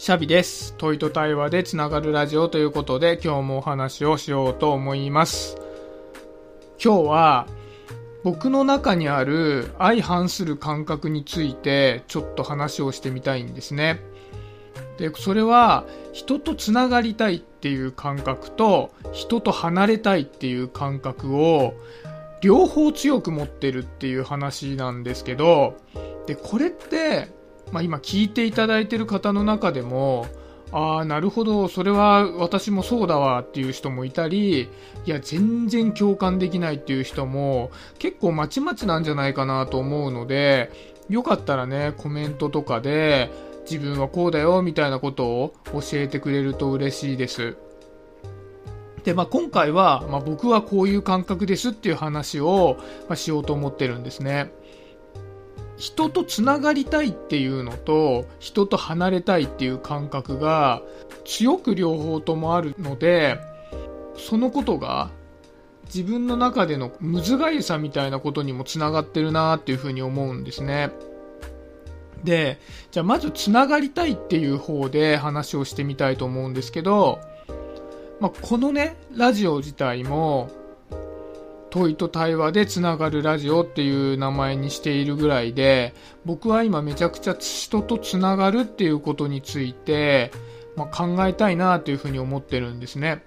シャビです。問いと対話でつながるラジオということで今日もお話をしようと思います。今日は僕の中にある相反する感覚についてちょっと話をしてみたいんですね。で、それは人とつながりたいっていう感覚と人と離れたいっていう感覚を両方強く持ってるっていう話なんですけど、で、これってまあ、今聞いていただいている方の中でも、ああ、なるほど、それは私もそうだわっていう人もいたり、いや、全然共感できないっていう人も結構まちまちなんじゃないかなと思うので、よかったらね、コメントとかで、自分はこうだよみたいなことを教えてくれると嬉しいです。で、まあ、今回は、まあ、僕はこういう感覚ですっていう話を、まあ、しようと思ってるんですね。人とつながりたいっていうのと人と離れたいっていう感覚が強く両方ともあるのでそのことが自分の中でのむずがゆさみたいなことにもつながってるなっていうふうに思うんですね。でじゃあまずつながりたいっていう方で話をしてみたいと思うんですけど、まあ、このねラジオ自体も問いと対話でつながるラジオっていう名前にしているぐらいで、僕は今めちゃくちゃ人とつながるっていうことについて、まあ、考えたいなというふうに思ってるんですね。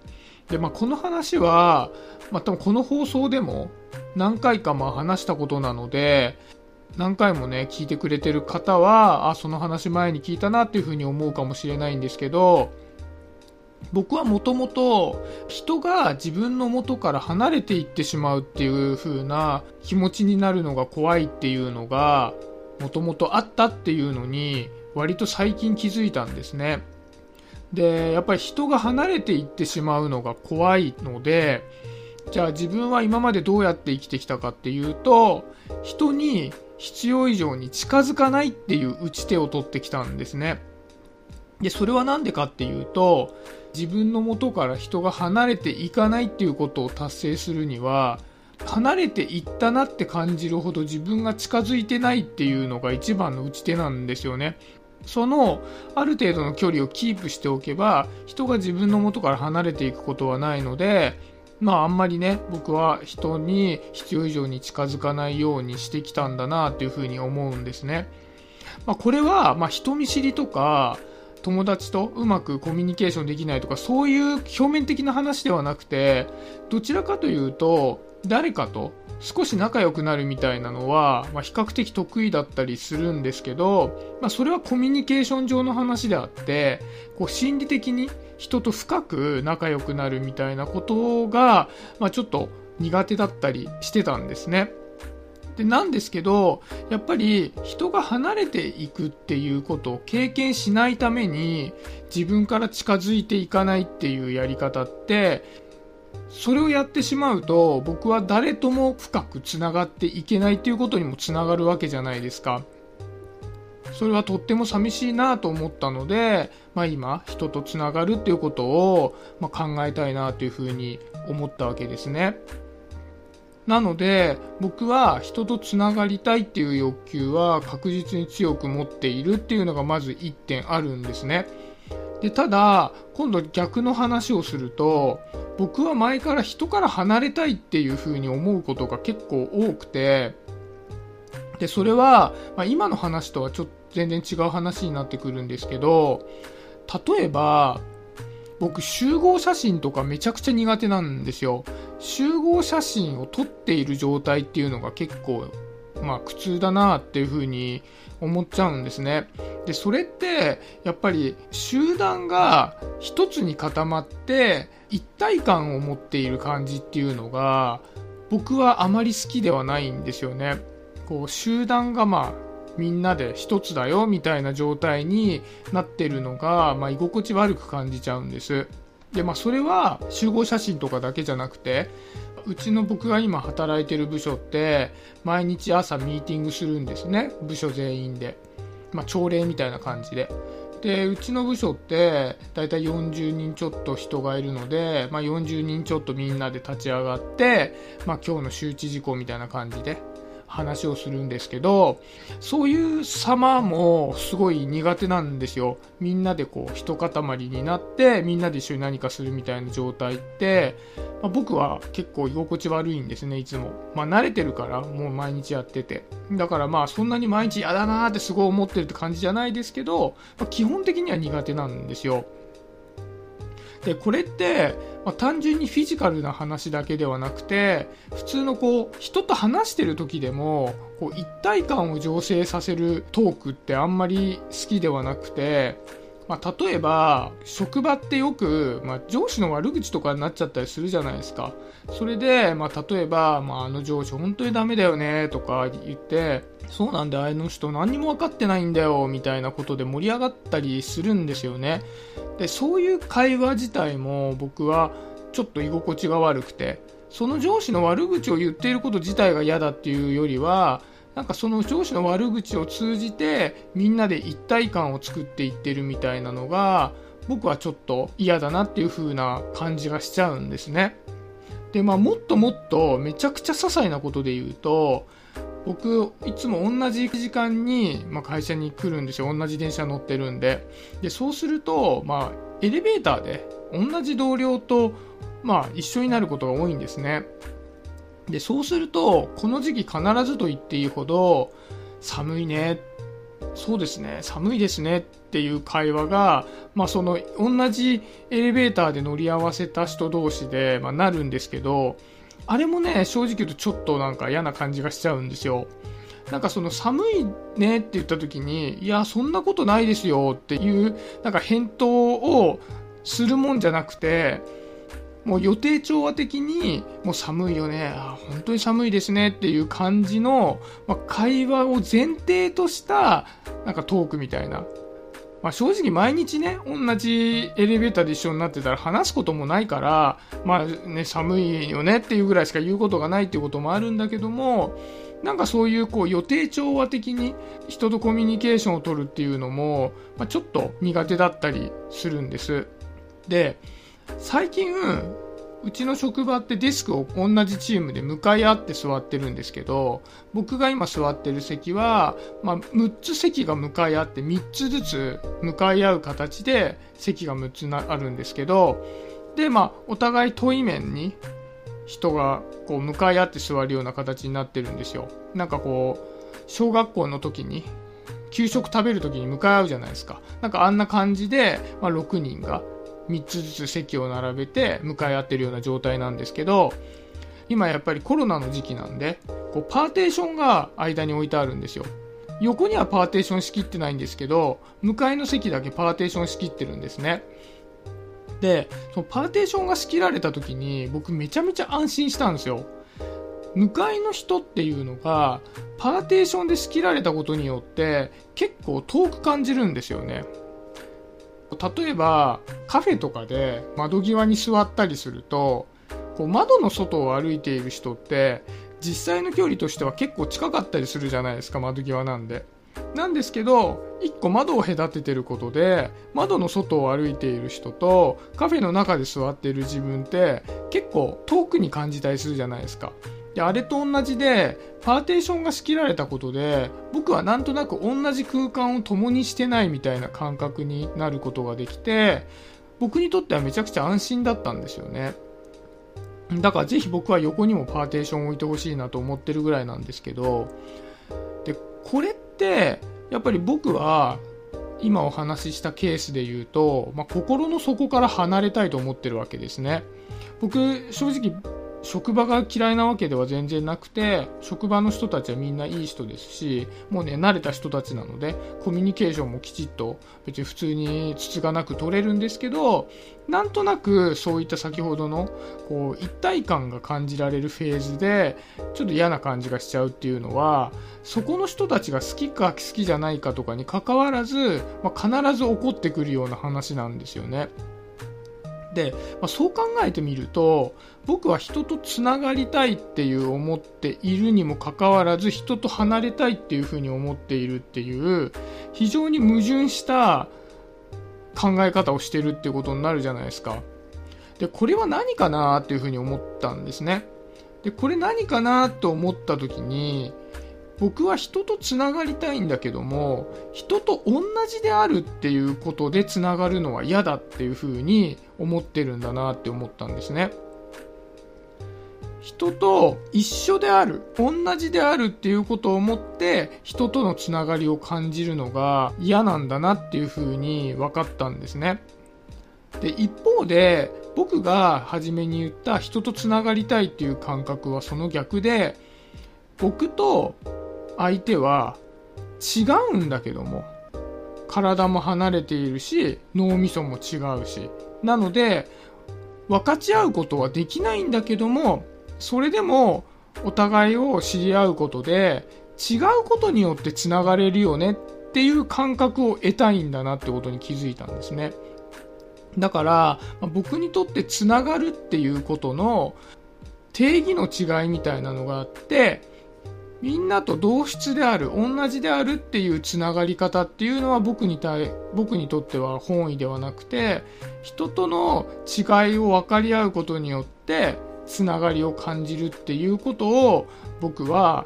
で、まあ、この話は、まあ、多分この放送でも何回かまあ話したことなので、何回もね、聞いてくれてる方は、あ、その話前に聞いたなっていうふうに思うかもしれないんですけど、僕はもともと人が自分の元から離れていってしまうっていう風な気持ちになるのが怖いっていうのがもともとあったっていうのに割と最近気づいたんですね。で、やっぱり人が離れていってしまうのが怖いので、じゃあ自分は今までどうやって生きてきたかっていうと、人に必要以上に近づかないっていう打ち手を取ってきたんですね。で、それは何でかっていうと、自分の元から人が離れていかないっていうことを達成するには、離れていったなって感じるほど自分が近づいてないっていうのが一番の打ち手なんですよね。その、ある程度の距離をキープしておけば、人が自分の元から離れていくことはないので、まああんまりね、僕は人に必要以上に近づかないようにしてきたんだなっていうふうに思うんですね。まあこれは、まあ人見知りとか、友達とうまくコミュニケーションできないとかそういう表面的な話ではなくてどちらかというと誰かと少し仲良くなるみたいなのは、まあ、比較的得意だったりするんですけど、まあ、それはコミュニケーション上の話であってこう心理的に人と深く仲良くなるみたいなことが、まあ、ちょっと苦手だったりしてたんですね。でなんですけどやっぱり人が離れていくっていうことを経験しないために自分から近づいていかないっていうやり方ってそれをやってしまうと僕は誰とも深くつながっていけないっていうことにもつながるわけじゃないですか。それはとっても寂しいなと思ったので、まあ、今人とつながるっていうことを、ま、考えたいなというふうに思ったわけですね。なので僕は人とつながりたいっていう欲求は確実に強く持っているっていうのがまず1点あるんですね。でただ今度逆の話をすると僕は前から人から離れたいっていうふうに思うことが結構多くてでそれは、まあ、今の話とはちょっと全然違う話になってくるんですけど例えば僕集合写真とかめちゃくちゃ苦手なんですよ。集合写真を撮っている状態っていうのが結構まあ苦痛だなっていうふうに思っちゃうんですね。でそれってやっぱり集団が一つに固まって一体感を持っている感じっていうのが僕はあまり好きではないんですよね。こう集団がまあみんなで一つだよみたいな状態になってるのが、まあ、居心地悪く感じちゃうんです。でまあそれは集合写真とかだけじゃなくてうちの僕が今働いてる部署って毎日朝ミーティングするんですね。部署全員で、まあ、朝礼みたいな感じで。でうちの部署ってだいたい40人ちょっと人がいるので、まあ、40人ちょっとみんなで立ち上がって、まあ、今日の周知事項みたいな感じで。話をするんですけど、そういう様もすごい苦手なんですよ。みんなでこう、一塊になって、みんなで一緒に何かするみたいな状態って、まあ、僕は結構居心地悪いんですね、いつも。まあ慣れてるから、もう毎日やってて。だからまあそんなに毎日嫌だなーってすごい思ってるって感じじゃないですけど、まあ、基本的には苦手なんですよ。で、これって、まあ、単純にフィジカルな話だけではなくて、普通のこう、人と話してる時でも、こう、一体感を醸成させるトークってあんまり好きではなくて、まあ、例えば、職場ってよく、まあ、上司の悪口とかになっちゃったりするじゃないですか。それで、まあ、例えば、まあ、あの上司本当にダメだよね、とか言って、そうなんだよ、あの人何にも分かってないんだよ、みたいなことで盛り上がったりするんですよね。で、そういう会話自体も僕はちょっと居心地が悪くて、その上司の悪口を言っていること自体が嫌だっていうよりは、なんかその上司の悪口を通じてみんなで一体感を作っていってるみたいなのが僕はちょっと嫌だなっていう風な感じがしちゃうんですね。で、まあもっともっとめちゃくちゃ些細なことで言うと、僕、いつも同じ時間に、まあ、会社に来るんですよ。同じ電車乗ってるんで。で、そうすると、まあ、エレベーターで同じ同僚と、まあ、一緒になることが多いんですね。で、そうすると、この時期必ずと言っていいほど、寒いね、そうですね、寒いですね。っていう会話が、まあその、同じエレベーターで乗り合わせた人同士で、まあ、なるんですけど、あれもね、正直言うとちょっとなんか嫌な感じがしちゃうんですよ。なんかその寒いねって言った時に、いや、そんなことないですよっていう、なんか返答をするもんじゃなくて、もう予定調和的に、もう寒いよね、あ本当に寒いですね。っていう感じの、まあ、会話を前提とした、なんかトークみたいな。まあ、正直毎日ね、同じエレベーターで一緒になってたら話すこともないから、まあね、寒いよね。っていうぐらいしか言うことがないっていうこともあるんだけども、なんかそういうこう予定調和的に人とコミュニケーションを取るっていうのも、まあ、ちょっと苦手だったりするんです。で、最近、うちの職場ってデスクを同じチームで向かい合って座ってるんですけど、僕が今座ってる席は、まあ、6つ席が向かい合って3つずつ向かい合う形で席が6つあるんですけど、で、まあ、お互い遠い面に人がこう向かい合って座るような形になってるんですよ。なんかこう、小学校の時に給食食べる時に向かい合うじゃないですか。なんかあんな感じで、まあ、6人が3つずつ席を並べて向かい合ってるような状態なんですけど、今やっぱりコロナの時期なんで、こうパーテーションが間に置いてあるんですよ。横にはパーテーション仕切ってないんですけど、向かいの席だけパーテーション仕切ってるんですね。で、そのパーテーションが仕切られた時に僕めちゃめちゃ安心したんですよ。向かいの人っていうのがパーテーションで仕切られたことによって結構遠く感じるんですよね。例えばカフェとかで窓際に座ったりするとこう窓の外を歩いている人って実際の距離としては結構近かったりするじゃないですか窓際なんで。なんですけど、1個窓を隔ててることで、窓の外を歩いている人とカフェの中で座っている自分って結構遠くに感じたりするじゃないですか。で、あれと同じで、パーテーションが仕切られたことで、僕はなんとなく同じ空間を共にしてないみたいな感覚になることができて、僕にとってはめちゃくちゃ安心だったんですよね。だからぜひ僕は横にもパーテーションを置いてほしいなと思ってるぐらいなんですけど、で、これって、やっぱり僕は、今お話ししたケースで言うと、まあ、心の底から離れたいと思ってるわけですね。僕、正直、職場が嫌いなわけでは全然なくて、職場の人たちはみんないい人ですし、もうね、慣れた人たちなので、コミュニケーションもきちっと、別に普通につがなく取れるんですけど、なんとなくそういった先ほどの、こう、一体感が感じられるフェーズで、ちょっと嫌な感じがしちゃうっていうのは、そこの人たちが好きか好きじゃないかとかに関わらず、まあ、必ず起こってくるような話なんですよね。で、まあ、そう考えてみると、僕は人とつながりたいっていう思っているにもかかわらず人と離れたいっていうふうに思っているっていう非常に矛盾した考え方をしてるっていうことになるじゃないですか。で、これは何かなっていうふうに思ったんですね。で、これ何かなと思った時に、僕は人とつながりたいんだけども人と同じであるっていうことでつながるのは嫌だっていうふうに思ってるんだなって思ったんですね。人と一緒である同じであるっていうことを思って人とのつながりを感じるのが嫌なんだなっていうふうに分かったんですね。で一方で僕が初めに言った人とつながりたいっていう感覚はその逆で僕と相手は違うんだけども体も離れているし脳みそも違うし。なので分かち合うことはできないんだけどもそれでもお互いを知り合うことで違うことによってつながれるよねっていう感覚を得たいんだなってことに気づいたんですね。だから僕にとってつながるっていうことの定義の違いみたいなのがあってみんなと同質である、同じであるっていうつながり方っていうのは僕に対、僕にとっては本意ではなくて、人との違いを分かり合うことによって、つながりを感じるっていうことを僕は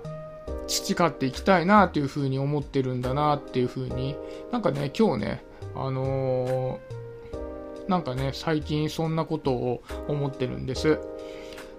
培っていきたいなっていうふうに思ってるんだなっていうふうに、なんかね、今日ね、あのー、なんかね、最近そんなことを思ってるんです。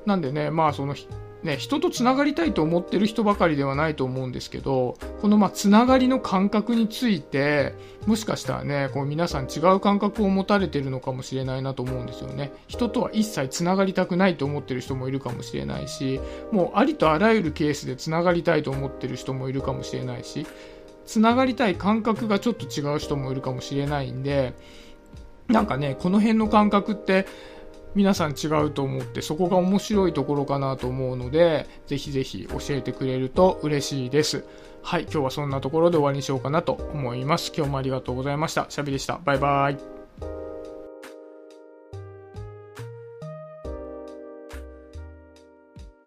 なんでね、まあそのね、人とつながりたいと思ってる人ばかりではないと思うんですけど、このまあつながりの感覚について、もしかしたらね、こう皆さん違う感覚を持たれてるのかもしれないなと思うんですよね。人とは一切つながりたくないと思ってる人もいるかもしれないし、もうありとあらゆるケースでつながりたいと思ってる人もいるかもしれないし、つながりたい感覚がちょっと違う人もいるかもしれないんで、なんかね、この辺の感覚って、皆さん違うと思ってそこが面白いところかなと思うのでぜひぜひ教えてくれると嬉しいです。はい今日はそんなところで終わりにしようかなと思います。今日もありがとうございました。シャビでした。バイバイ。